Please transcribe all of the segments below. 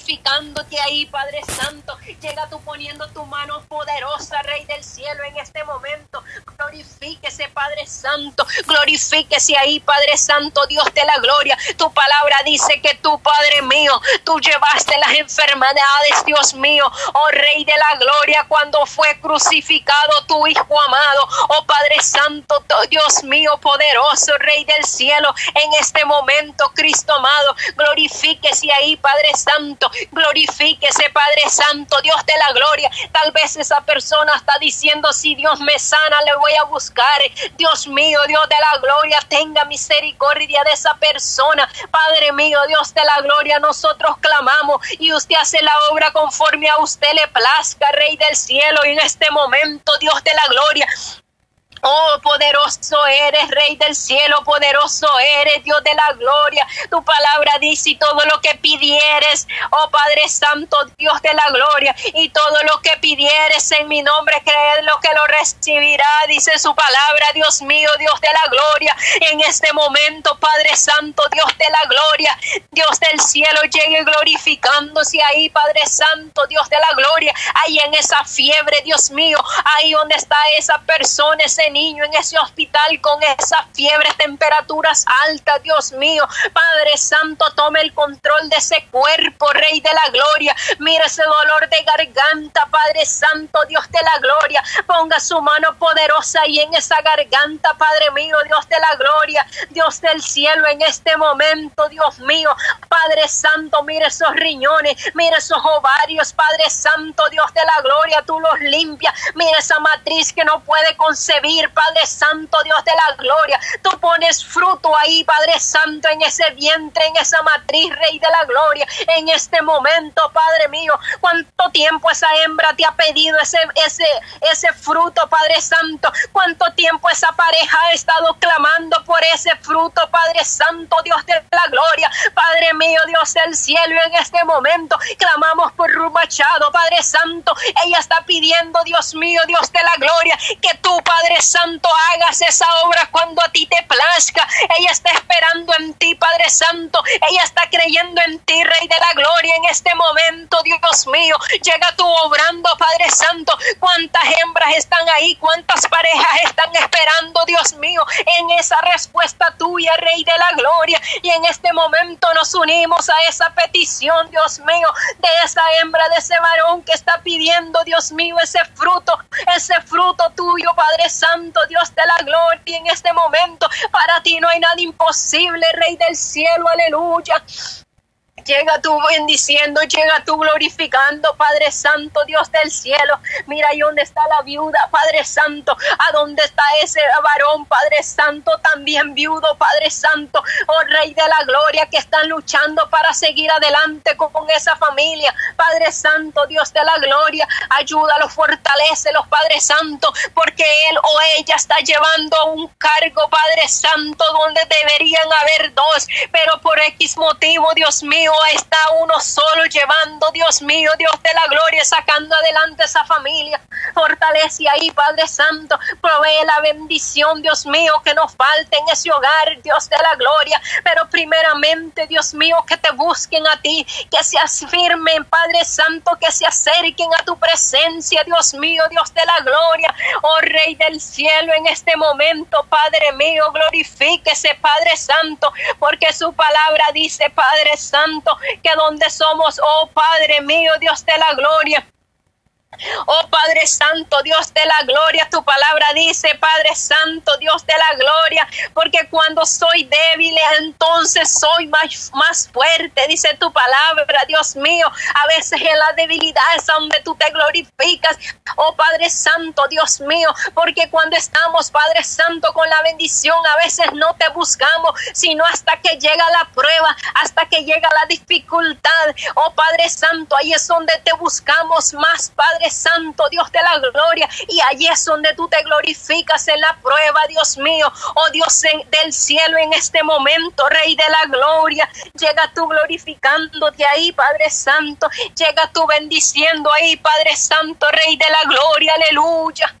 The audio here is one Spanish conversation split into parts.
glorificándote ahí, Padre Santo. Llega tú poniendo tu mano poderosa, Rey del cielo, en este momento. Glorifíquese, Padre Santo. Glorifíquese ahí, Padre Santo, Dios de la gloria. Tu palabra dice que tú, Padre mío, tú llevaste las enfermedades, Dios mío, oh Rey de la gloria, cuando fue crucificado tu Hijo amado, oh Padre Santo, Dios mío, poderoso, Rey del cielo, en este momento, Cristo amado, glorifíquese ahí, Padre Santo, glorifíquese, Padre Santo, Dios de la gloria. Tal vez esa persona está diciendo, si Dios me sana, le voy a buscar. Dios mío, Dios de la gloria, tenga misericordia de esa persona. Padre mío, Dios de la gloria, nosotros clamamos y usted hace la obra conforme a usted le plazca, Rey del cielo. Y en este momento, Dios de la gloria, Oh, poderoso eres, Rey del cielo, poderoso eres, Dios de la gloria. Tu palabra dice y todo lo que pidieres, oh Padre Santo, Dios de la gloria, y todo lo que pidieres en mi nombre, lo que lo recibirá, dice su palabra, Dios mío, Dios de la gloria. En este momento, Padre Santo, Dios de la gloria, Dios del cielo, llegue glorificándose ahí, Padre Santo, Dios de la gloria, ahí en esa fiebre, Dios mío, ahí donde está esa persona, ese niño en ese hospital con esas fiebres, temperaturas altas, Dios mío. Padre Santo, tome el control de ese cuerpo, Rey de la Gloria. Mira ese dolor de garganta, Padre Santo, Dios de la Gloria. Ponga su mano poderosa ahí en esa garganta, Padre mío, Dios de la Gloria. Dios del cielo en este momento, Dios mío. Padre Santo, mire esos riñones, mire esos ovarios, Padre Santo, Dios de la Gloria, tú los limpias. Mira esa matriz que no puede concebir Padre Santo, Dios de la gloria. Tú pones fruto ahí, Padre Santo, en ese vientre, en esa matriz, Rey de la gloria. En este momento, Padre mío, cuánto tiempo esa hembra te ha pedido ese, ese, ese fruto, Padre Santo. Cuánto tiempo esa pareja ha estado clamando por ese fruto, Padre Santo, Dios de la gloria. Mío, Dios del cielo, en este momento clamamos por Rumachado, Padre Santo. Ella está pidiendo, Dios mío, Dios de la gloria, que tú, Padre Santo, hagas esa obra cuando a ti te plazca. Ella está esperando en ti, Padre Santo. Ella está creyendo en ti, Rey de la Gloria, en este momento, Dios mío. Llega tú obrando, Padre Santo. ¿Cuántas hembras están ahí? ¿Cuántas parejas están esperando, Dios mío, en esa respuesta tuya, Rey de la Gloria? Y en este momento nos unimos a esa petición, Dios mío, de esa hembra, de ese varón que está pidiendo, Dios mío, ese fruto, ese fruto tuyo, Padre Santo Dios de la gloria, en este momento para ti no hay nada imposible, Rey del cielo, aleluya. Llega tú bendiciendo, llega tú glorificando, Padre Santo, Dios del cielo. Mira ahí donde está la viuda, Padre Santo. A dónde está ese varón, Padre Santo, también viudo, Padre Santo. Oh Rey de la Gloria, que están luchando para seguir adelante con, esa familia. Padre Santo, Dios de la Gloria, ayúdalos, fortalecelos, Padre Santo, porque él o ella está llevando un cargo, Padre Santo, donde deberían haber dos, pero por X motivo, Dios mío está uno solo llevando, Dios mío, Dios de la gloria, sacando adelante esa familia. Fortalece ahí, Padre Santo, provee la bendición, Dios mío, que no falte en ese hogar, Dios de la gloria. Pero primeramente, Dios mío, que te busquen a ti, que se afirmen, Padre Santo, que se acerquen a tu presencia, Dios mío, Dios de la gloria. Oh Rey del cielo, en este momento, Padre mío, glorifíquese, Padre Santo, porque su palabra dice, Padre Santo, que donde somos, oh Padre mío, Dios de la gloria, Oh Padre Santo, Dios de la gloria, tu palabra dice, Padre Santo, Dios de la gloria, porque cuando soy débil, entonces soy más, más fuerte, dice tu palabra, Dios mío. A veces en la debilidad es donde tú te glorificas, oh Padre Santo, Dios mío, porque cuando estamos, Padre Santo, con la bendición, a veces no te buscamos, sino hasta que llega la prueba, hasta que llega la dificultad. Oh Padre Santo, ahí es donde te buscamos más, Padre Santo, Dios de la gloria. Y allí es donde tú te glorificas en la prueba, Dios mío. Oh Dios del cielo en este momento, Rey de la gloria. Llega tú glorificándote ahí, Padre Santo. Llega tú bendiciendo ahí, Padre Santo, Rey de la gloria. Aleluya.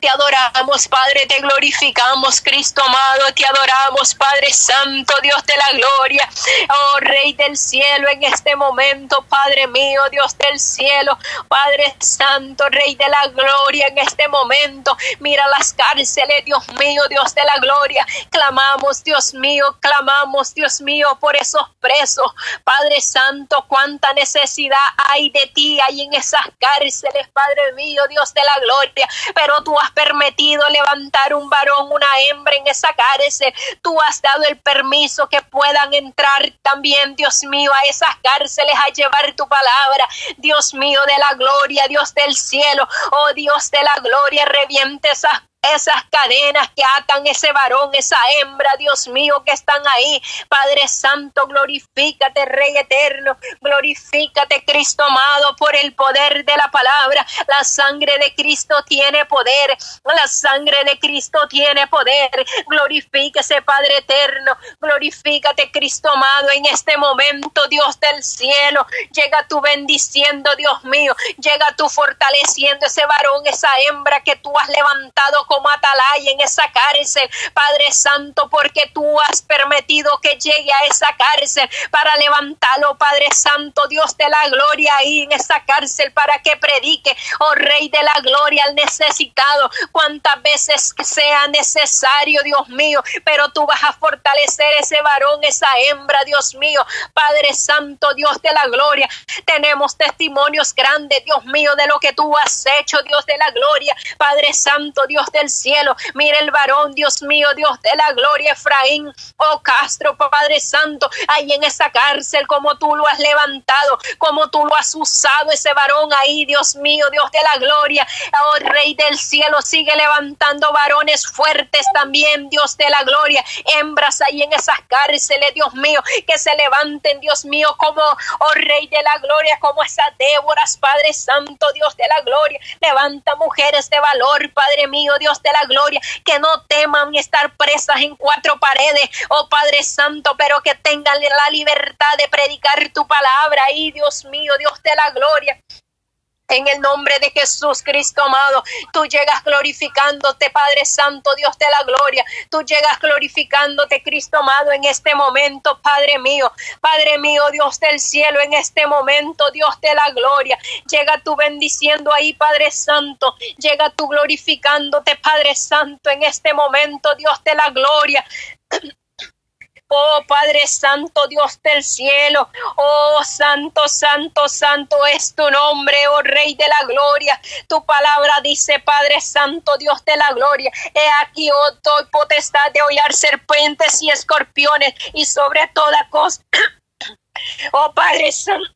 Te adoramos, Padre, te glorificamos, Cristo amado, te adoramos, Padre Santo, Dios de la gloria, oh Rey del cielo, en este momento, Padre mío, Dios del cielo, Padre Santo, Rey de la gloria, en este momento, mira las cárceles, Dios mío, Dios de la gloria, clamamos, Dios mío, clamamos, Dios mío, por esos presos, Padre Santo, cuánta necesidad hay de ti, hay en esas cárceles, Padre mío, Dios de la gloria, pero tú has permitido levantar un varón, una hembra en esa cárcel. Tú has dado el permiso que puedan entrar también, Dios mío, a esas cárceles a llevar tu palabra. Dios mío de la gloria, Dios del cielo, oh Dios de la gloria, reviente esas esas cadenas que atan ese varón, esa hembra, Dios mío, que están ahí. Padre Santo, glorifícate, Rey eterno, glorifícate, Cristo amado, por el poder de la palabra. La sangre de Cristo tiene poder, la sangre de Cristo tiene poder. Glorifíquese, Padre eterno, glorifícate, Cristo amado, en este momento, Dios del cielo. Llega tú bendiciendo, Dios mío, llega tú fortaleciendo ese varón, esa hembra que tú has levantado como atalaya en esa cárcel, Padre Santo, porque tú has permitido que llegue a esa cárcel para levantarlo, Padre Santo, Dios de la gloria, ahí en esa cárcel para que predique, oh Rey de la gloria, al necesitado, cuantas veces sea necesario, Dios mío, pero tú vas a fortalecer ese varón, esa hembra, Dios mío, Padre Santo, Dios de la gloria. Tenemos testimonios grandes, Dios mío, de lo que tú has hecho, Dios de la gloria, Padre Santo, Dios de el cielo. Mira el varón, Dios mío, Dios de la gloria, Efraín, oh Castro, Padre Santo, ahí en esa cárcel, como tú lo has levantado, como tú lo has usado, ese varón ahí, Dios mío, Dios de la gloria, oh Rey del cielo, sigue levantando varones fuertes también, Dios de la gloria, hembras ahí en esas cárceles, Dios mío, que se levanten, Dios mío, como, oh Rey de la gloria, como esas Déboras, Padre Santo, Dios de la gloria, levanta mujeres de valor, Padre mío, Dios de la gloria, que no teman estar presas en cuatro paredes, oh Padre Santo, pero que tengan la libertad de predicar tu palabra, y Dios mío, Dios de la gloria. En el nombre de Jesús Cristo amado, tú llegas glorificándote, Padre Santo, Dios de la gloria. Tú llegas glorificándote, Cristo amado, en este momento, Padre mío. Padre mío, Dios del cielo, en este momento, Dios de la gloria. Llega tú bendiciendo ahí, Padre Santo. Llega tú glorificándote, Padre Santo, en este momento, Dios de la gloria. Oh Padre Santo, Dios del cielo, oh Santo, Santo, Santo es tu nombre, oh Rey de la gloria. Tu palabra dice, Padre Santo, Dios de la gloria. He aquí, oh, doy potestad de hollar serpientes y escorpiones y sobre toda cosa. Oh Padre Santo.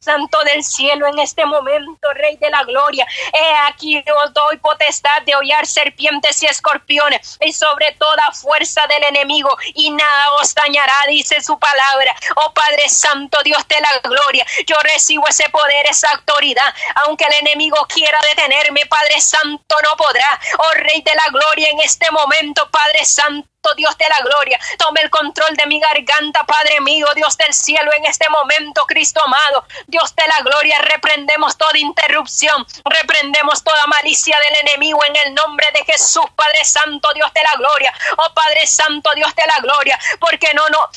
Santo del cielo, en este momento, Rey de la gloria, he aquí os doy potestad de hollar serpientes y escorpiones y sobre toda fuerza del enemigo y nada os dañará, dice su palabra. Oh Padre Santo, Dios de la gloria, yo recibo ese poder, esa autoridad, aunque el enemigo quiera detenerme, Padre Santo no podrá. Oh Rey de la gloria, en este momento, Padre Santo, Dios de la gloria. Tome el control de mi garganta, Padre mío, Dios del cielo, en este momento, Cristo amado. Dios de la gloria, reprendemos toda interrupción, reprendemos toda malicia del enemigo en el nombre de Jesús, Padre Santo, Dios de la gloria. Oh Padre Santo, Dios de la gloria, porque no, no,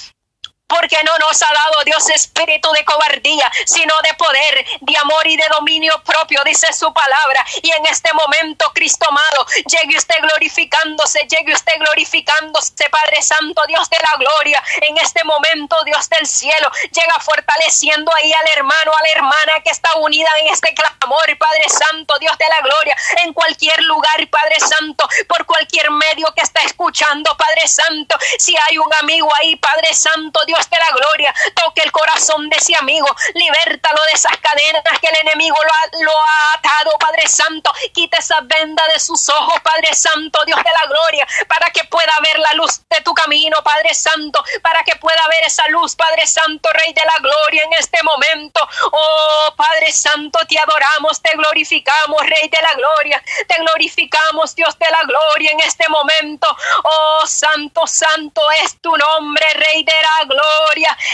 porque no nos ha dado Dios espíritu de cobardía, sino de poder, de amor y de dominio propio, dice su palabra. Y en este momento, Cristo amado, llegue usted glorificándose, llegue usted glorificándose, Padre Santo, Dios de la gloria. En este momento, Dios del cielo, llega fortaleciendo ahí al hermano, a la hermana que está unida en este clamor, Padre Santo, Dios de la gloria, en cualquier lugar, Padre Santo, por cualquier medio que está escuchando, Padre Santo. Si hay un amigo ahí, Padre Santo, Dios de la gloria, toque el corazón de ese amigo, libértalo de esas cadenas que el enemigo lo ha, lo ha atado, Padre Santo, quita esa venda de sus ojos, Padre Santo, Dios de la gloria, para que pueda ver la luz de tu camino, Padre Santo, para que pueda ver esa luz, Padre Santo, Rey de la gloria en este momento. Oh, Padre Santo, te adoramos, te glorificamos, Rey de la gloria, te glorificamos, Dios de la gloria en este momento. Oh, Santo, Santo es tu nombre, Rey de la gloria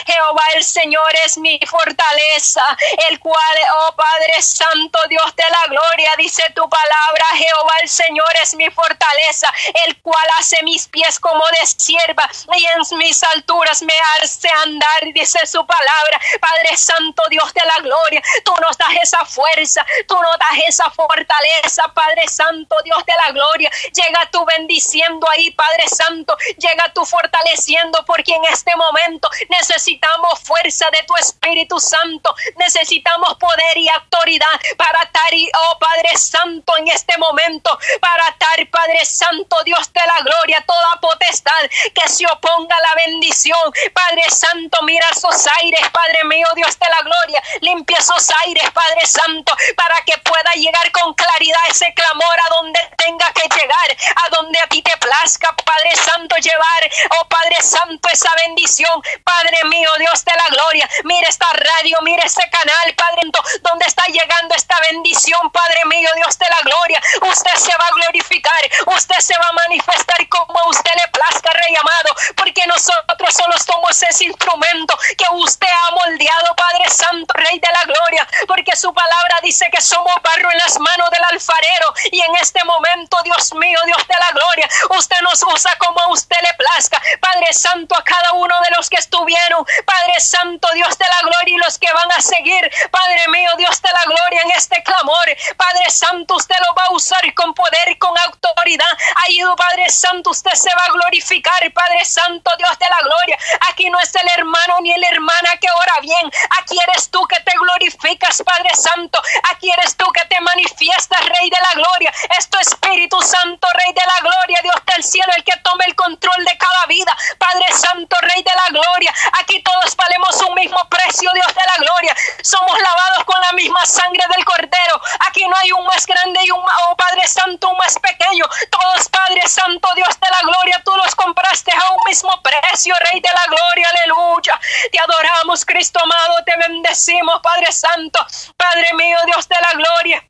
Jehová el Señor es mi fortaleza, el cual, oh Padre Santo, Dios de la gloria, dice tu palabra, Jehová el Señor es mi fortaleza, el cual hace mis pies como de sierva y en mis alturas me hace andar, dice su palabra. Padre Santo, Dios de la gloria, tú nos das esa fuerza, tú nos das esa fortaleza, Padre Santo, Dios de la gloria. Llega tú bendiciendo ahí, Padre Santo, llega tú fortaleciendo, porque en este momento necesitamos fuerza de tu Espíritu Santo, necesitamos poder y autoridad para estar, oh Padre Santo, en este momento, para estar, Padre Santo, Dios de la gloria, toda potestad que se oponga a la bendición, Padre Santo, mira esos aires, Padre mío, Dios de la gloria, limpia esos aires, Padre Santo, para que pueda llegar con claridad ese clamor a donde tenga que llegar, a donde a ti te plazca, Padre Santo, llevar, oh Padre Santo, esa bendición, Padre mío, Dios de la gloria, mira esta radio, mira este canal, Padre, donde está llegando esta bendición, Padre mío, Dios de la gloria, usted se va a glorificar, usted se va a manifestar como a usted le plazca, Rey amado, porque nosotros solo somos ese instrumento que usted ha moldeado, Padre Santo, Rey de la gloria, porque su palabra dice que somos barro en las manos del alfarero y en este momento, Dios mío, Dios de la gloria, usted nos usa como a usted le plazca, Padre Santo, a cada uno de los que estuvieron, Padre Santo, Dios de la gloria y los que van a seguir, Padre mío, Dios de la gloria en este clamor, Padre Santo, usted lo va a usar con poder con autoridad, ahí, Padre Santo, usted se va a glorificar, Padre Santo, Dios de la gloria, aquí no es el hermano ni la hermana que ora bien, aquí eres tú que te glorificas, Padre Santo, aquí eres tú que te manifiestas, Rey de la gloria, es tu Espíritu Santo, Rey de la gloria, Dios del cielo, el que tome el control de cada vida, Padre Santo, Rey de la gloria, aquí todos valemos un mismo precio, Dios de la gloria, somos lavados con la misma sangre del Cordero, aquí no hay un más grande y un, oh Padre Santo, un más pequeño, todos, Padre Santo, Dios de la gloria, tú los compraste a un mismo precio, Rey de la gloria, aleluya, te adoramos, Cristo amado, te bendecimos, Padre Santo, Padre mío, Dios de la gloria.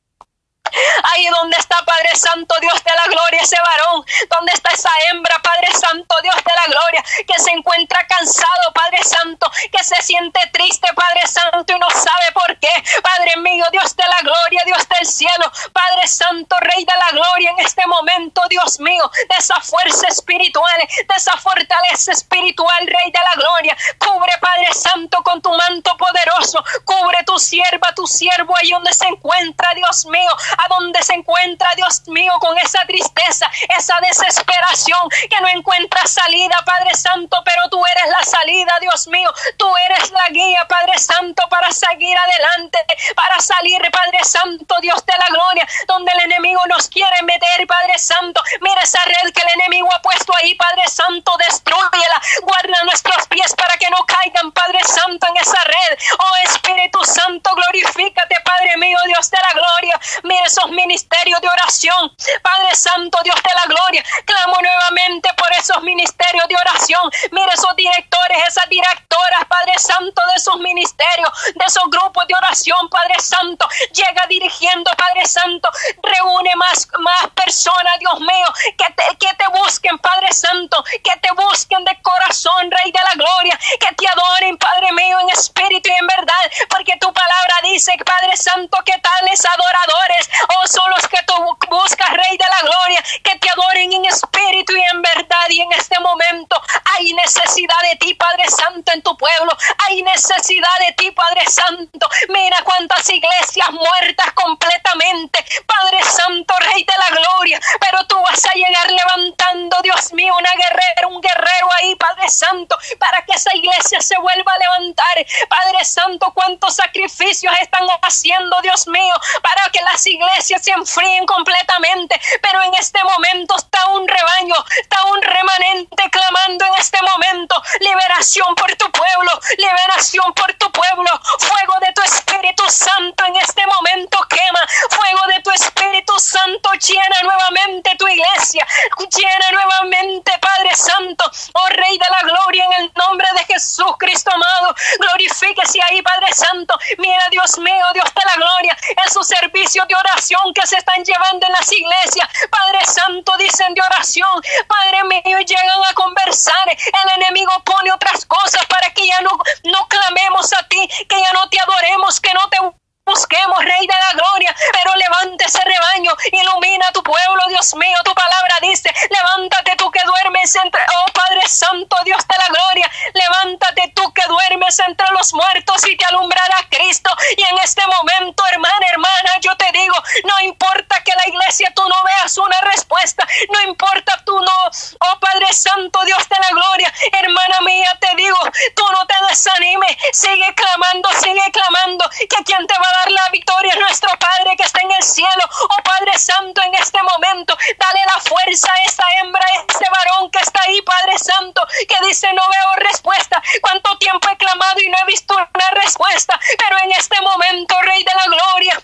Ahí donde está Padre Santo, Dios de la gloria, ese varón, donde está esa hembra, Padre Dios de la gloria, que se encuentra cansado, Padre Santo, que se siente triste, Padre Santo, y no sabe por qué. Padre mío, Dios de la gloria, Dios del cielo, Padre Santo, Rey de la gloria, en este momento, Dios mío, de esa fuerza espiritual, de esa fortaleza espiritual, Rey de la gloria, cubre, Padre Santo, con tu manto poderoso, cubre tu sierva, tu siervo, ahí donde se encuentra, Dios mío, a donde se encuentra, Dios mío, con esa tristeza, esa desesperación, que no encuentra salida, Padre Santo, pero tú eres la salida, Dios mío, tú eres la guía, Padre Santo, para seguir adelante, para salir, Padre Santo, Dios de la gloria, donde el enemigo nos quiere meter, Padre Santo, mira esa red que el enemigo ha puesto ahí, Padre Santo, destruyela, guarda nuestros pies para que no caigan, Padre Santo, en esa red, oh Espíritu Santo, glorifícate, Padre mío, Dios de la gloria, mira esos ministerios de oración. Padre Santo, Dios de la gloria, clamo nuevamente por esos ministerios de oración. Mira esos directores, esas directoras, Padre Santo, de esos ministerios, de esos grupos de oración, Padre Santo. Llega dirigiendo, Padre Santo. Reúne más, más personas, Dios mío, que te, que te busquen, Padre Santo, que te busquen de corazón, Rey de la gloria, que te adoren, Padre mío, en espíritu y en verdad, porque tu palabra dice, Padre Santo, que tales adoradores Oh, son los que tú buscas, Rey de la Gloria, que te adoren en espíritu y en verdad. Y en este momento hay necesidad de ti, Padre Santo, en tu pueblo. Hay necesidad de ti, Padre Santo. Mira cuántas iglesias muertas completamente. Padre Santo, Rey de la Gloria. Pero tú vas a llegar levantando, Dios mío, una guerrera, un guerrero ahí, Padre Santo, para que esa iglesia se vuelva a levantar. Padre Santo, cuántos sacrificios están haciendo, Dios mío, para que las iglesias se enfríen completamente, pero en este momento está un rebaño, está un remanente clamando en este momento, liberación por tu pueblo, liberación por tu pueblo, fuego de tu Espíritu Santo en este momento quema, fuego de tu Espíritu Santo llena nuevamente tu iglesia, llena nuevamente Padre Santo, oh Rey de la Gloria, en el nombre Jesús Cristo amado, glorifíquese ahí Padre Padre Santo. Mira, Dios mío, Dios de la gloria, esos servicios de oración que se están llevando en las iglesias. Padre Santo, dicen de oración. Padre mío, llegan a conversar. El enemigo pone otras cosas para que ya no, no clamemos a ti, que ya no te adoremos, que no te busquemos, Rey de la Gloria, pero levante ese rebaño, ilumina tu pueblo, Dios mío, tu palabra dice, levántate tú que duermes entre, oh Padre Santo, Dios de la Gloria, levántate tú que duermes entre los muertos y te alumbrará Cristo. Y en este momento, hermana, hermana, yo te digo, no importa que la iglesia tú no veas una respuesta, no importa tú no, oh Padre Santo, Dios de la Gloria, hermana mía, te digo, tú no te desanimes, sigue clamando, sigue clamando, que quien te va a dar la victoria nuestro Padre que está en el cielo. Oh Padre Santo, en este momento, dale la fuerza a esta hembra, a este varón que está ahí, Padre Santo, que dice no veo respuesta. ¿Cuánto tiempo he clamado y no he visto una respuesta? Pero en este momento, Rey de la Gloria,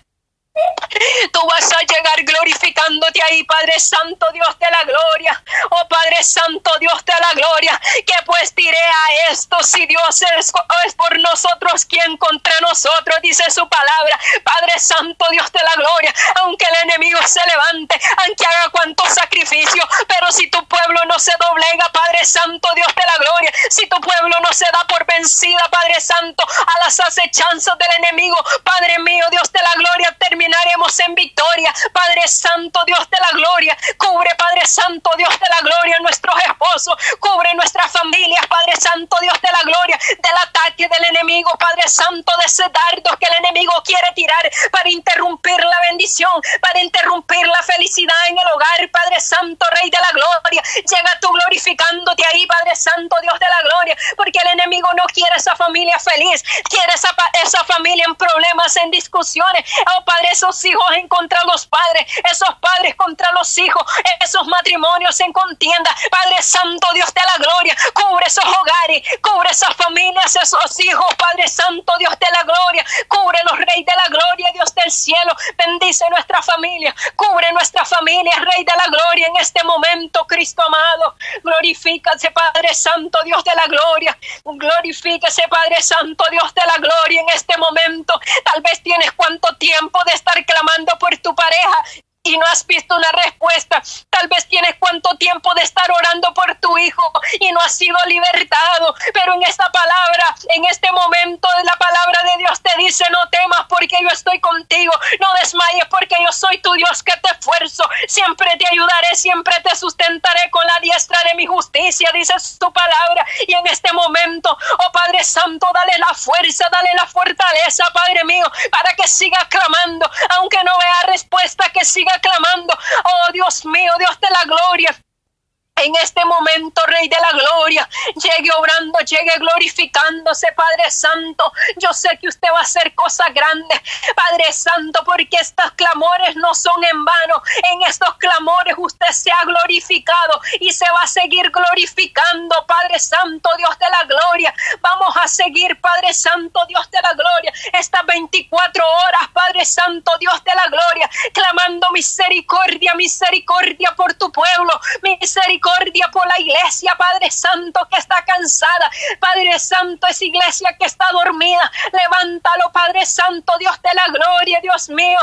Tú vas a llegar glorificándote ahí, Padre Santo, Dios de la gloria. Oh Padre Santo, Dios de la gloria. Que pues diré a esto si Dios es, por nosotros, quien contra nosotros, dice su palabra. Padre Santo, Dios de la gloria. Aunque el enemigo se levante, aunque haga cuanto sacrificio, pero si tu pueblo no se doblega, Padre Santo, Dios de la gloria. Si tu pueblo no se da por vencida, Padre Santo, a las acechanzas del enemigo, Padre mío, Dios de la gloria, termina terminaremos en victoria. Padre Santo, Dios de la gloria, cubre, Padre Santo, Dios de la gloria, nuestros esposos, cubre nuestras familias, Padre Santo, Dios de la gloria, del ataque del enemigo, Padre Santo, de ese dardo que el enemigo quiere tirar para interrumpir la bendición, para interrumpir la felicidad en el hogar, Padre Santo, Rey de la gloria. Llega tú glorificándote ahí, Padre Santo, Dios de la gloria, porque el enemigo no quiere esa familia feliz, quiere esa, esa familia en problemas, en discusiones. Oh, Padre esos hijos en contra los padres, esos padres contra los hijos, esos matrimonios en contienda. Padre Santo, Dios de la gloria, cubre esos hogares, cubre esas familias, esos hijos, Padre Santo, Dios de la gloria, cubre los reyes de la gloria, Dios del cielo, bendice nuestra familia, cubre nuestra familia, Rey de la gloria, en este momento, Cristo amado, glorifícase, Padre Santo, Dios de la gloria, glorifícase, Padre Santo, Dios de la gloria, en este momento, tal vez tienes cuánto tiempo de estar clamando por tu pareja y no has visto una respuesta. Tal vez tienes cuánto tiempo de estar orando por tu hijo y no has sido libertado. Pero en esta palabra, en este momento, la palabra de Dios te dice, no temas porque yo estoy contigo. No desmayes porque yo soy tu Dios que te esfuerzo. Siempre te ayudaré, siempre te sustentaré con la diestra de mi justicia, dice tu palabra. Y en este momento, oh Padre Santo, dale la fuerza, dale la fortaleza, Padre mío, para que siga clamando, aunque no vea respuesta, que siga clamando, oh Dios mío, Dios de la gloria, en este momento, Rey de la Gloria, llegue obrando, llegue glorificándose, Padre Santo. Yo sé que usted va a hacer cosas grandes, Padre Santo, porque estos clamores no son en vano. En estos clamores usted se ha glorificado y se va a seguir glorificando, Padre Santo, Dios de la Gloria. Vamos a seguir, Padre Santo, Dios de la Gloria, estas 24 horas, Padre Santo, Dios de la Gloria, clamando misericordia, misericordia por tu pueblo, misericordia por la iglesia, Padre Santo, que está cansada. Padre Santo, esa iglesia que está dormida. Levántalo, Padre Santo, Dios de la gloria, Dios mío.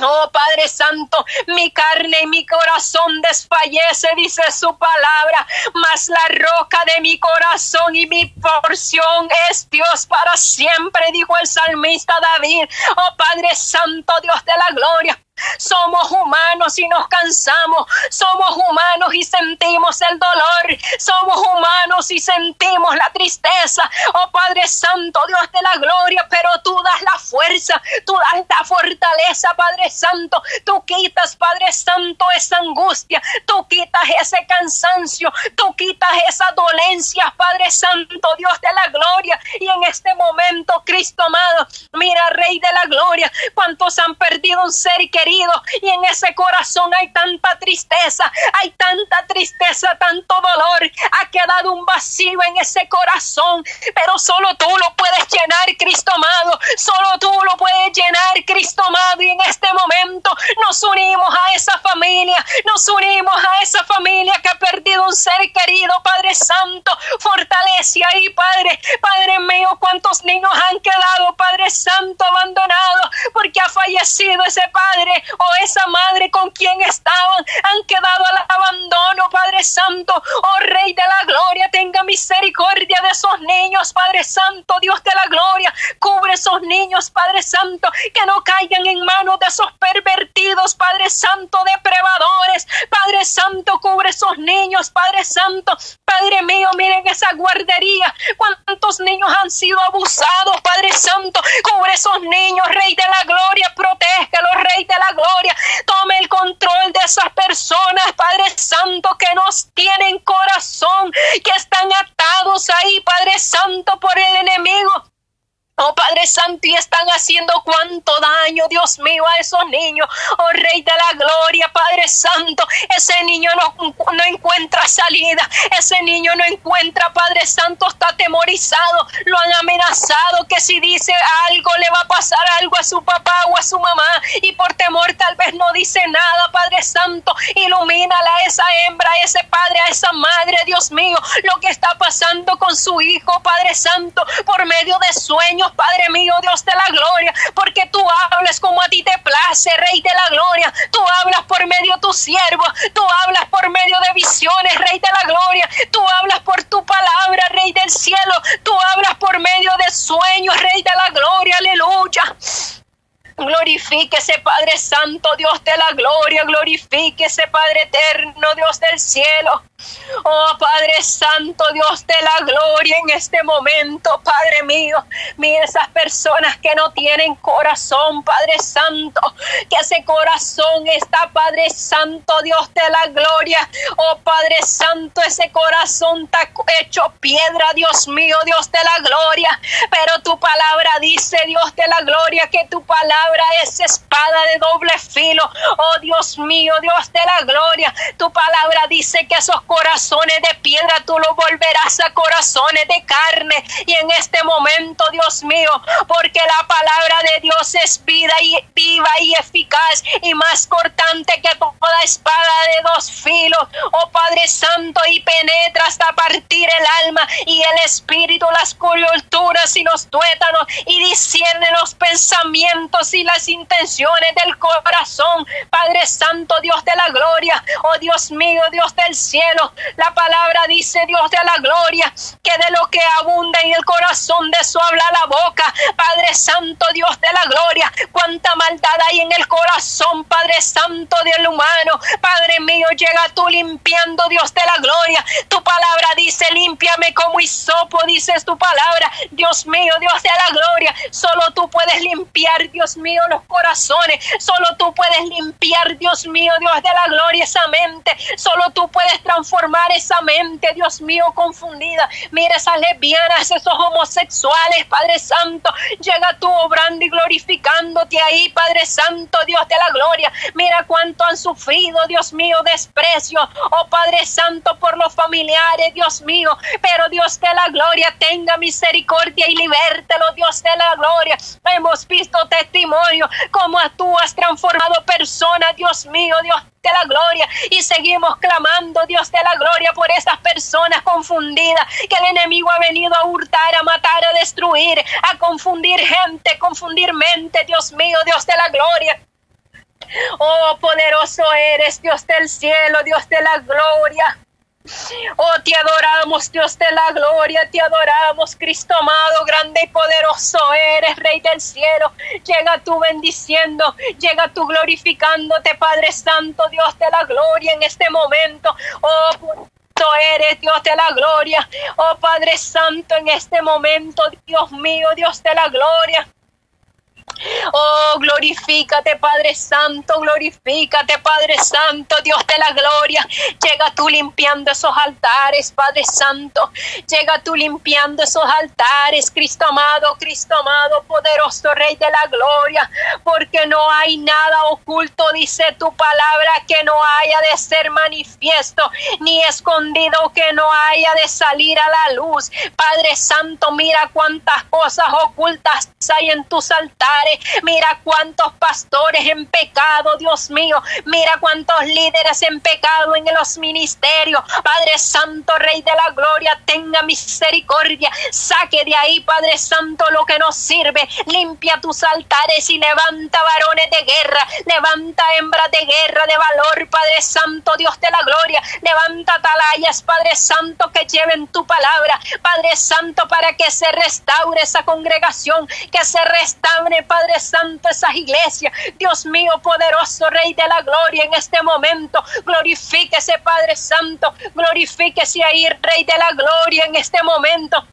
Oh Padre Santo, mi carne y mi corazón desfallece, dice su palabra, mas la roca de mi corazón y mi porción es Dios para siempre, dijo el salmista David. Oh Padre Santo, Dios de la gloria. Somos humanos y nos cansamos. Somos humanos y sentimos el dolor. Somos humanos y sentimos la tristeza. Oh Padre Santo, Dios de la gloria, pero tú das la fuerza, tú das la fortaleza, Padre Santo. Tú quitas, Padre Santo, esa angustia. Tú quitas ese cansancio. Tú quitas esa dolencia, Padre Santo, Dios de la gloria. Y en este momento, Cristo amado, mira, Rey de la gloria, cuántos han perdido un ser querido y en ese corazón hay tanta tristeza, hay tanta tristeza, tanto dolor, ha quedado un vacío en ese corazón, pero solo tú lo puedes llenar, Cristo amado, solo tú lo puedes llenar, Cristo amado, y en este momento nos unimos a esa familia, nos unimos a esa familia que ha perdido un ser querido, Padre Santo, fortalece ahí, Padre, Padre mío, cuántos niños han quedado Padre Santo, abandonado, porque ha fallecido ese padre o esa madre con quien estaban, han quedado al abandono, Padre Santo, oh Rey de la Gloria, tenga misericordia de esos niños, Padre Santo, Dios de la Gloria, cubre esos niños, Padre Santo, que no caigan en manos de esos pervertidos, Padre Santo, depredadores, Padre Santo, cubre esos niños, Padre Santo, Padre mío, miren esa guardería, cuántos niños han sido abusados, Padre Santo, cubre esos niños, Rey de la Gloria, protégelos, Rey de la Gloria, tome el control de esas personas, Padre Santo, que nos tienen corazón, que están atados ahí, Padre Santo, por el enemigo. Oh Padre Santo, y están haciendo cuánto daño, Dios mío, a esos niños. Oh Rey de la Gloria, Padre Santo, ese niño no, no encuentra salida. Ese niño no encuentra, Padre Santo, está atemorizado. Lo han amenazado que si dice algo le va a pasar algo a su papá o a su mamá. Y por temor tal vez no dice nada, Padre Santo. Ilumínala a esa hembra, a ese padre, a esa madre, Dios mío. Lo que está pasando con su hijo, Padre Santo, por medio de sueños Padre mío, Dios de la gloria, porque tú hablas como a ti te place, Rey de la gloria. Tú hablas por medio de tu siervo, tú hablas por medio de visiones, Rey de la gloria. Tú hablas por tu palabra, Rey del cielo. Tú hablas por medio de sueños, Rey de la gloria. Aleluya. Glorifíquese, Padre Santo, Dios de la gloria. Glorifíquese, Padre eterno, Dios del cielo. Oh Padre Santo, Dios de la gloria, en este momento, Padre mío, mira esas personas que no tienen corazón, Padre Santo, que ese corazón está, Padre Santo, Dios de la gloria. Oh Padre Santo, ese corazón está hecho piedra, Dios mío, Dios de la gloria. Pero tu palabra dice, Dios de la gloria, que tu palabra es espada de doble filo. Oh Dios mío, Dios de la gloria, tu palabra dice que esos corazones de piedra, tú lo volverás a corazones de carne. Y en este momento, Dios mío, porque la palabra de Dios es vida y viva y eficaz y más cortante que toda espada de dos filos. Oh Padre Santo, y penetra hasta partir el alma y el espíritu, las coyunturas y los tuétanos y discierne los pensamientos y las intenciones del corazón. Padre Santo, Dios de la gloria, oh Dios mío, Dios del cielo, la palabra dice, Dios de la gloria, que de lo que abunda en el corazón de su habla la boca. Padre Santo, Dios de la gloria, cuánta maldad hay en el corazón, Padre Santo del humano. Padre mío, llega tú limpiando, Dios de la gloria. Tu palabra dice, límpiame como hisopo, dices tu palabra. Dios mío, Dios de la gloria, solo tú puedes limpiar, Dios mío, los corazones. Solo tú puedes limpiar, Dios mío, Dios de la gloria, esa mente. Solo tú puedes transformar formar esa mente, Dios mío, confundida. Mira esas lesbianas, esos homosexuales, Padre Santo. Llega tú obrando y glorificándote ahí, Padre Santo, Dios de la gloria. Mira cuánto han sufrido, Dios mío, desprecio. Oh Padre Santo, por los familiares, Dios mío. Pero Dios de la gloria, tenga misericordia y libértelo, Dios de la gloria. Hemos visto testimonio, cómo tú has transformado personas, Dios mío, Dios de la gloria y seguimos clamando, Dios de la gloria, por estas personas confundidas que el enemigo ha venido a hurtar, a matar, a destruir, a confundir gente, confundir mente, Dios mío, Dios de la gloria. Oh, poderoso eres, Dios del cielo, Dios de la gloria. Oh, te adoramos, Dios de la gloria, te adoramos, Cristo amado, grande y poderoso eres, Rey del cielo. Llega tú bendiciendo, llega tú glorificándote, Padre Santo, Dios de la gloria en este momento. Oh, eres, Dios de la gloria. Oh Padre Santo, en este momento, Dios mío, Dios de la gloria. Oh, glorifícate, Padre Santo, glorifícate, Padre Santo, Dios de la gloria. Llega tú limpiando esos altares, Padre Santo. Llega tú limpiando esos altares, Cristo amado, Cristo amado, poderoso Rey de la gloria. Porque no hay nada oculto, dice tu palabra, que no haya de ser manifiesto, ni escondido que no haya de salir a la luz. Padre Santo, mira cuántas cosas ocultas hay en tus altares Mira cuántos pastores en pecado, Dios mío. Mira cuántos líderes en pecado en los ministerios. Padre Santo, Rey de la Gloria, tenga misericordia. Saque de ahí, Padre Santo, lo que nos sirve. Limpia tus altares y levanta varones de guerra. Levanta hembras de guerra, de valor, Padre Santo, Dios de la Gloria. Levanta atalayas, Padre Santo, que lleven tu palabra. Padre Santo, para que se restaure esa congregación, que se restaure, Padre Santo, esas iglesias. Dios mío, poderoso Rey de la Gloria, en este momento, glorifíquese, Padre Santo, glorifíquese ahí, Rey de la Gloria, en este momento.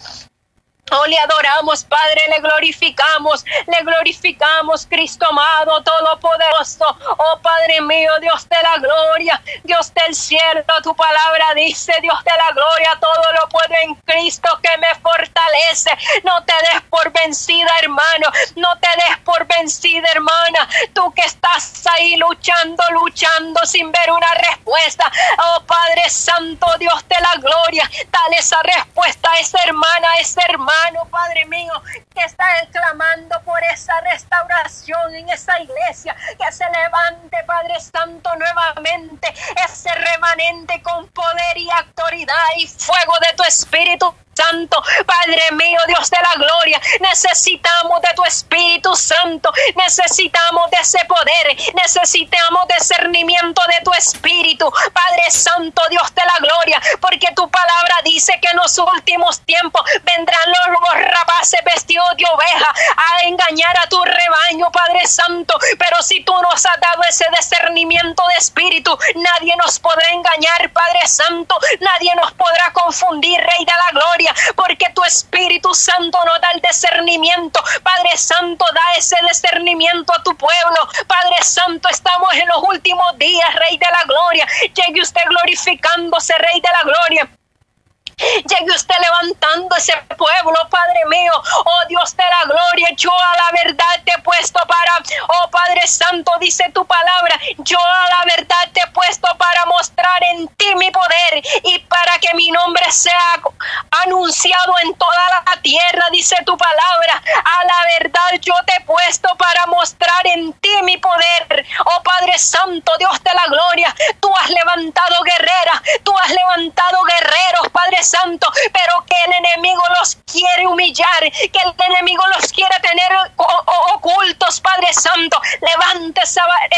Oh, le adoramos, Padre, le glorificamos, le glorificamos, Cristo amado, todopoderoso. Oh, Padre mío, Dios de la gloria, Dios del cielo, tu palabra dice, Dios de la gloria, todo lo puedo en Cristo que me fortalece. No te des por vencida, hermano, no te des por vencida, hermana. Tú que estás ahí luchando, luchando sin ver una respuesta. Oh, Padre Santo, Dios de la gloria, esa respuesta a esa hermana, a ese hermano Padre mío, que está clamando por esa restauración en esa iglesia, que se levante, Padre Santo, nuevamente ese remanente con poder y autoridad y fuego de tu Espíritu Santo. Padre mío, Dios de la gloria, necesitamos de tu Espíritu Santo, necesitamos de ese poder, necesitamos discernimiento de tu Espíritu. Padre Santo, Dios de la gloria, porque tu palabra dice que en los últimos tiempos vendrán los rapaces vestidos de oveja a engañar a tu rebaño, Padre Santo. Pero si tú nos has dado ese discernimiento de espíritu, nadie nos podrá engañar, Padre Santo, nadie nos podrá confundir, Rey de la gloria porque tu Espíritu Santo nos da el discernimiento. Padre Santo, da ese discernimiento a tu pueblo. Padre Santo, estamos en los últimos días, Rey de la Gloria. Llegue usted glorificándose, Rey de la Gloria. Llegue usted levantando ese pueblo, Padre mío. Oh Dios de la gloria, yo a la verdad te he puesto para, oh Padre Santo, dice tu palabra, yo a la verdad te he puesto para mostrar en ti mi poder y para que mi nombre sea anunciado en toda la tierra, dice tu palabra. A la verdad yo te he puesto para mostrar en ti mi poder. Oh Padre Santo, Dios de la gloria, tú has levantado guerreras, tú has levantado guerreros, Padre Santo, pero que el enemigo los quiere humillar, que el enemigo los quiere tener ocultos, Padre Santo. Levante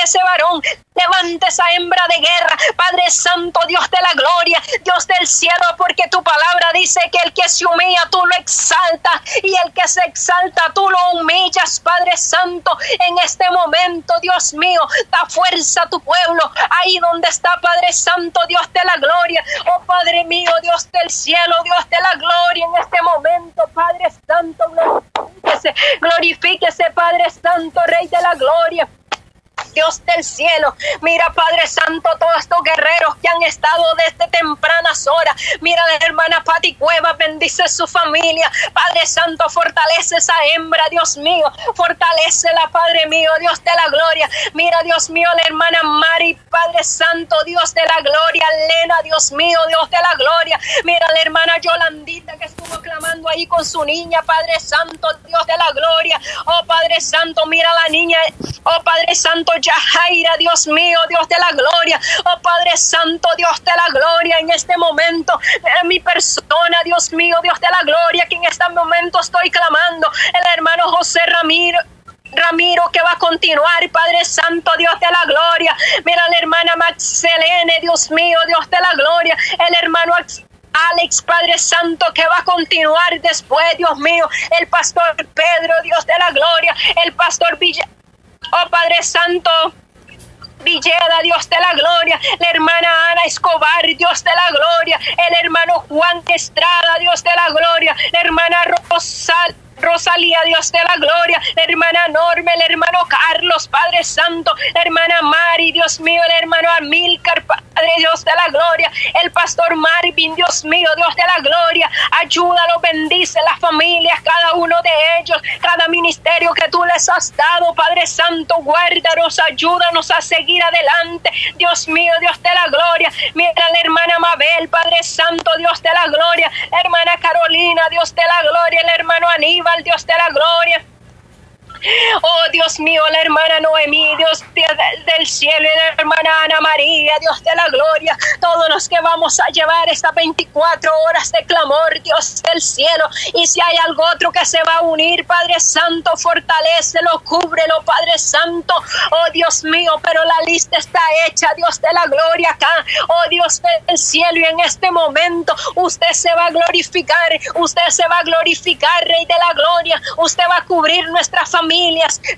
ese varón, levante esa hembra de guerra, Padre Santo, Dios de la gloria, Dios del cielo, porque tu palabra dice que el que se humilla tú lo exaltas y el que se exalta tú lo humillas, Padre Santo, en este momento, Dios mío, da fuerza a tu pueblo, ahí donde está, Padre Santo, Dios de la gloria, oh Padre mío, Dios del cielo Dios de la gloria en este momento, Padre Santo, glorifíquese, glorifíquese, Padre Santo, Rey de la gloria. Dios del cielo. Mira, Padre Santo, todos estos guerreros que han estado desde tempranas horas. Mira, la hermana Pati Cueva, bendice su familia. Padre Santo, fortalece esa hembra, Dios mío. la Padre mío, Dios de la gloria. Mira, Dios mío, la hermana Mari, Padre Santo, Dios de la gloria. Lena, Dios mío, Dios de la gloria. Mira, la hermana Yolandita que estuvo clamando ahí con su niña, Padre Santo, Dios de la gloria. Oh, Padre Santo, mira la niña. Oh, Padre Santo, Yajaira, Dios mío, Dios de la gloria. Oh Padre Santo, Dios de la gloria, en este momento, en mi persona, Dios mío, Dios de la gloria, que en este momento estoy clamando. El hermano José Ramiro. Ramiro que va a continuar, Padre Santo, Dios de la gloria. Mira la hermana Maxelene, Dios mío, Dios de la gloria. El hermano Alex, Padre Santo, que va a continuar después, Dios mío. El pastor Pedro, Dios de la gloria. El pastor Villa, Oh Padre Santo, Villeda, Dios de la gloria, la hermana Ana Escobar, Dios de la gloria, el hermano Juan Estrada, Dios de la gloria, la hermana Rosal, Rosalía, Dios de la gloria, la hermana Norma, el hermano Carlos, Padre Santo, la hermana Mari, Dios mío, el hermano Amílcar, Padre Dios de la gloria, el pastor Marvin, Dios mío, Dios de la gloria, ayúdalo, bendice las familias, cada uno de ellos, cada ministerio que tú les has dado, Padre Santo, guárdanos, ayúdanos a seguir adelante, Dios mío, Dios de la gloria, mira la hermana Mabel, Padre Santo, Dios de la gloria, la hermana Carolina, Dios de la gloria, el hermano Aníbal, Dios de la gloria. Oh Dios mío, la hermana Noemí, Dios del cielo y la hermana Ana María, Dios de la gloria, todos los que vamos a llevar estas 24 horas de clamor, Dios del cielo. Y si hay algo otro que se va a unir, Padre Santo, fortalecelo, cúbrelo, Padre Santo. Oh Dios mío, pero la lista está hecha, Dios de la gloria acá. Oh Dios del cielo, y en este momento usted se va a glorificar, usted se va a glorificar, Rey de la gloria. Usted va a cubrir nuestras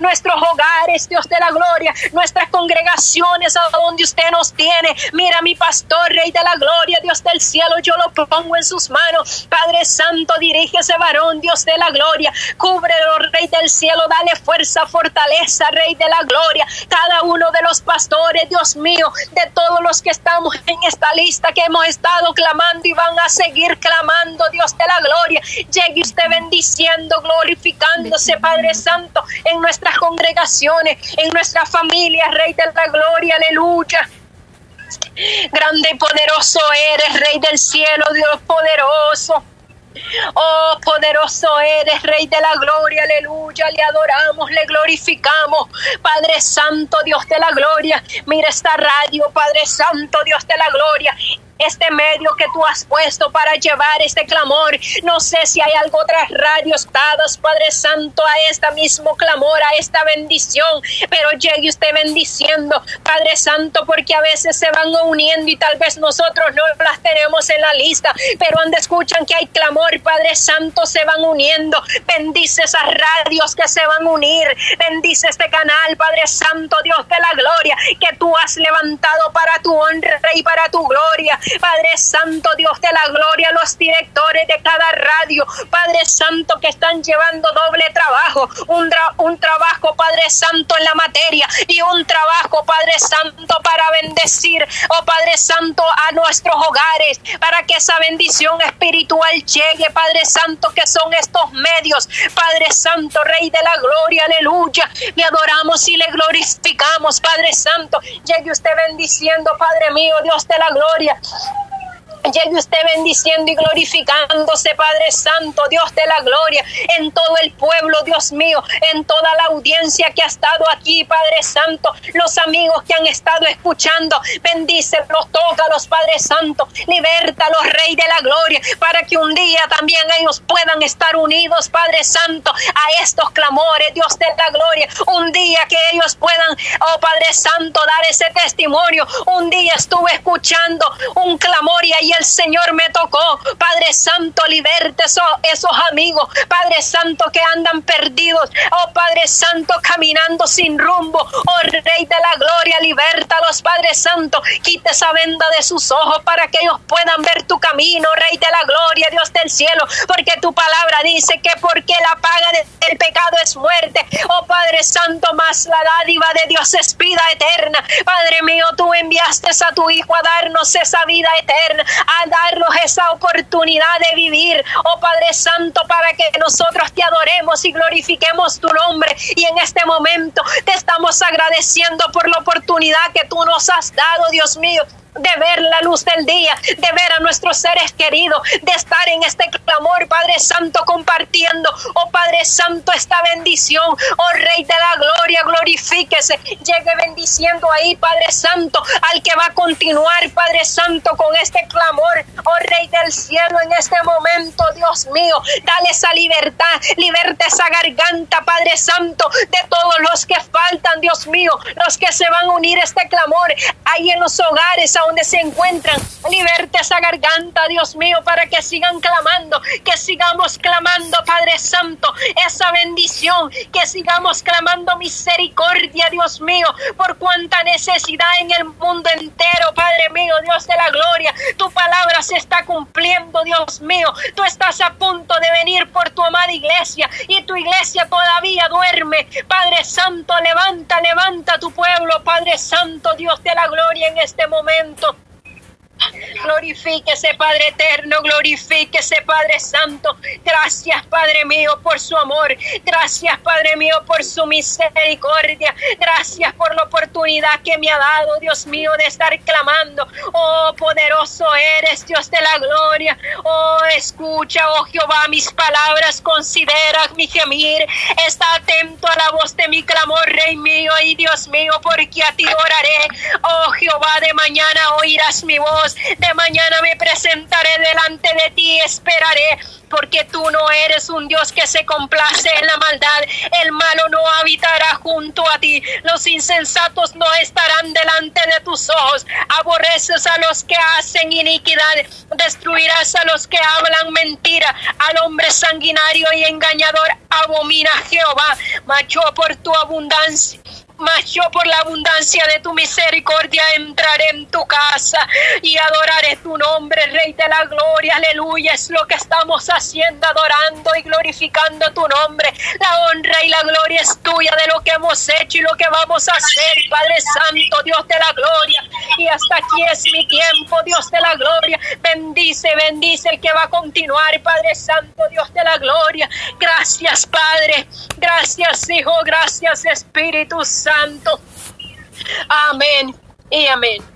nuestros hogares, Dios de la gloria, nuestras congregaciones a donde usted nos tiene. Mira, mi pastor, Rey de la gloria, Dios del cielo, yo lo pongo en sus manos. Padre Santo, dirige ese varón, Dios de la gloria. Cúbrelo, Rey del cielo, dale fuerza, fortaleza, Rey de la gloria. Cada uno de los pastores, Dios mío, de todos los que estamos en esta lista que hemos estado clamando y van a seguir clamando, Dios de la gloria. Llegue usted bendiciendo, glorificándose, Padre Santo, en nuestras congregaciones, en nuestra familia, Rey de la gloria, aleluya. Grande y poderoso eres, Rey del cielo, Dios poderoso. Oh, poderoso eres, Rey de la gloria, aleluya, le adoramos, le glorificamos, Padre Santo, Dios de la gloria. Mira esta radio, Padre Santo, Dios de la gloria este medio que tú has puesto para llevar este clamor. No sé si hay algo otras radios dadas, Padre Santo, a este mismo clamor, a esta bendición, pero llegue usted bendiciendo, Padre Santo, porque a veces se van uniendo y tal vez nosotros no las tenemos en la lista, pero cuando escuchan que hay clamor, Padre Santo, se van uniendo. Bendice esas radios que se van a unir. Bendice este canal, Padre Santo, Dios de la gloria, que tú has levantado para tu honra y para tu gloria. Padre Santo, Dios de la gloria, los directores de cada radio, Padre Santo, que están llevando doble trabajo, un, un trabajo, Padre Santo, en la materia y un trabajo, Padre Santo, para bendecir, oh Padre Santo, a nuestros hogares, para que esa bendición espiritual llegue, Padre Santo, que son estos medios, Padre Santo, Rey de la gloria, aleluya, le adoramos y le glorificamos, Padre Santo, llegue usted bendiciendo, Padre mío, Dios de la gloria, Llegue usted bendiciendo y glorificándose, Padre Santo, Dios de la gloria, en todo el pueblo, Dios mío, en toda la audiencia que ha estado aquí, Padre Santo, los amigos que han estado escuchando, bendícelos, tócalos, Padre Santo, libértalos, Rey de la gloria, para que un día también ellos puedan estar unidos, Padre Santo, a estos clamores, Dios de la gloria, un día que ellos puedan, oh Padre Santo, dar ese testimonio, un día estuve escuchando un clamor y ahí el Señor me tocó. Padre Santo, liberte esos, esos amigos. Padre Santo, que andan perdidos. Oh Padre Santo, caminando sin rumbo. Oh Rey de la Gloria, los Padre Santo. Quita esa venda de sus ojos para que ellos puedan ver tu camino, Rey de la Gloria, Dios del cielo. Porque tu palabra dice que porque la paga del pecado es muerte. Oh Padre Santo, más la dádiva de Dios es vida eterna. Padre mío, tú enviaste a tu Hijo a darnos esa vida eterna a darnos esa oportunidad de vivir, oh Padre Santo, para que nosotros te adoremos y glorifiquemos tu nombre. Y en este momento te estamos agradeciendo por la oportunidad que tú nos has dado, Dios mío de ver la luz del día, de ver a nuestros seres queridos, de estar en este clamor, Padre Santo, compartiendo, oh Padre Santo, esta bendición, oh Rey de la gloria, glorifíquese, llegue bendiciendo ahí, Padre Santo, al que va a continuar, Padre Santo, con este clamor, oh del cielo, en este momento, Dios mío, dale esa libertad, liberte esa garganta, Padre Santo, de todos los que faltan, Dios mío, los que se van a unir a este clamor, ahí en los hogares, donde se encuentran. Liberte esa garganta, Dios mío, para que sigan clamando, que sigamos clamando, Padre Santo, esa bendición, que sigamos clamando misericordia, Dios mío, por cuanta necesidad en el mundo entero, Padre mío, Dios de la gloria. Tu palabra se está cumpliendo, Dios mío. Tú estás a punto de venir por tu amada iglesia y tu iglesia todavía duerme. Padre Santo, levanta, levanta tu pueblo, Padre Santo, Dios de la gloria en este momento. Glorifíquese, Padre eterno, glorifíquese, Padre santo. Gracias, Padre mío, por su amor. Gracias, Padre mío, por su misericordia. Gracias por la oportunidad que me ha dado, Dios mío, de estar clamando. Oh, poderoso eres, Dios de la gloria. Oh, escucha, oh Jehová, mis palabras, considera mi gemir. Está atento a la voz de mi clamor, Rey mío y Dios mío, porque a ti oraré. Oh Jehová, de mañana oirás mi voz. De mañana me presentaré delante de ti, esperaré porque tú no eres un Dios que se complace en la maldad. El malo no habitará junto a ti. Los insensatos no estarán delante de tus ojos. Aborreces a los que hacen iniquidad. Destruirás a los que hablan mentira. Al hombre sanguinario y engañador abomina Jehová. Macho por tu abundancia mas yo por la abundancia de tu misericordia entraré en tu casa y adoraré tu nombre, Rey de la gloria, aleluya, es lo que estamos haciendo, adorando y glorificando tu nombre. La honra y la gloria es tuya de lo que hemos hecho y lo que vamos a hacer, Padre Santo, Dios de la gloria. Y hasta aquí es mi tiempo, Dios de la gloria. Bendice, bendice el que va a continuar, Padre Santo, Dios de la gloria. Gracias, Padre. Gracias, Hijo. Gracias, Espíritu Santo. Amén y amén.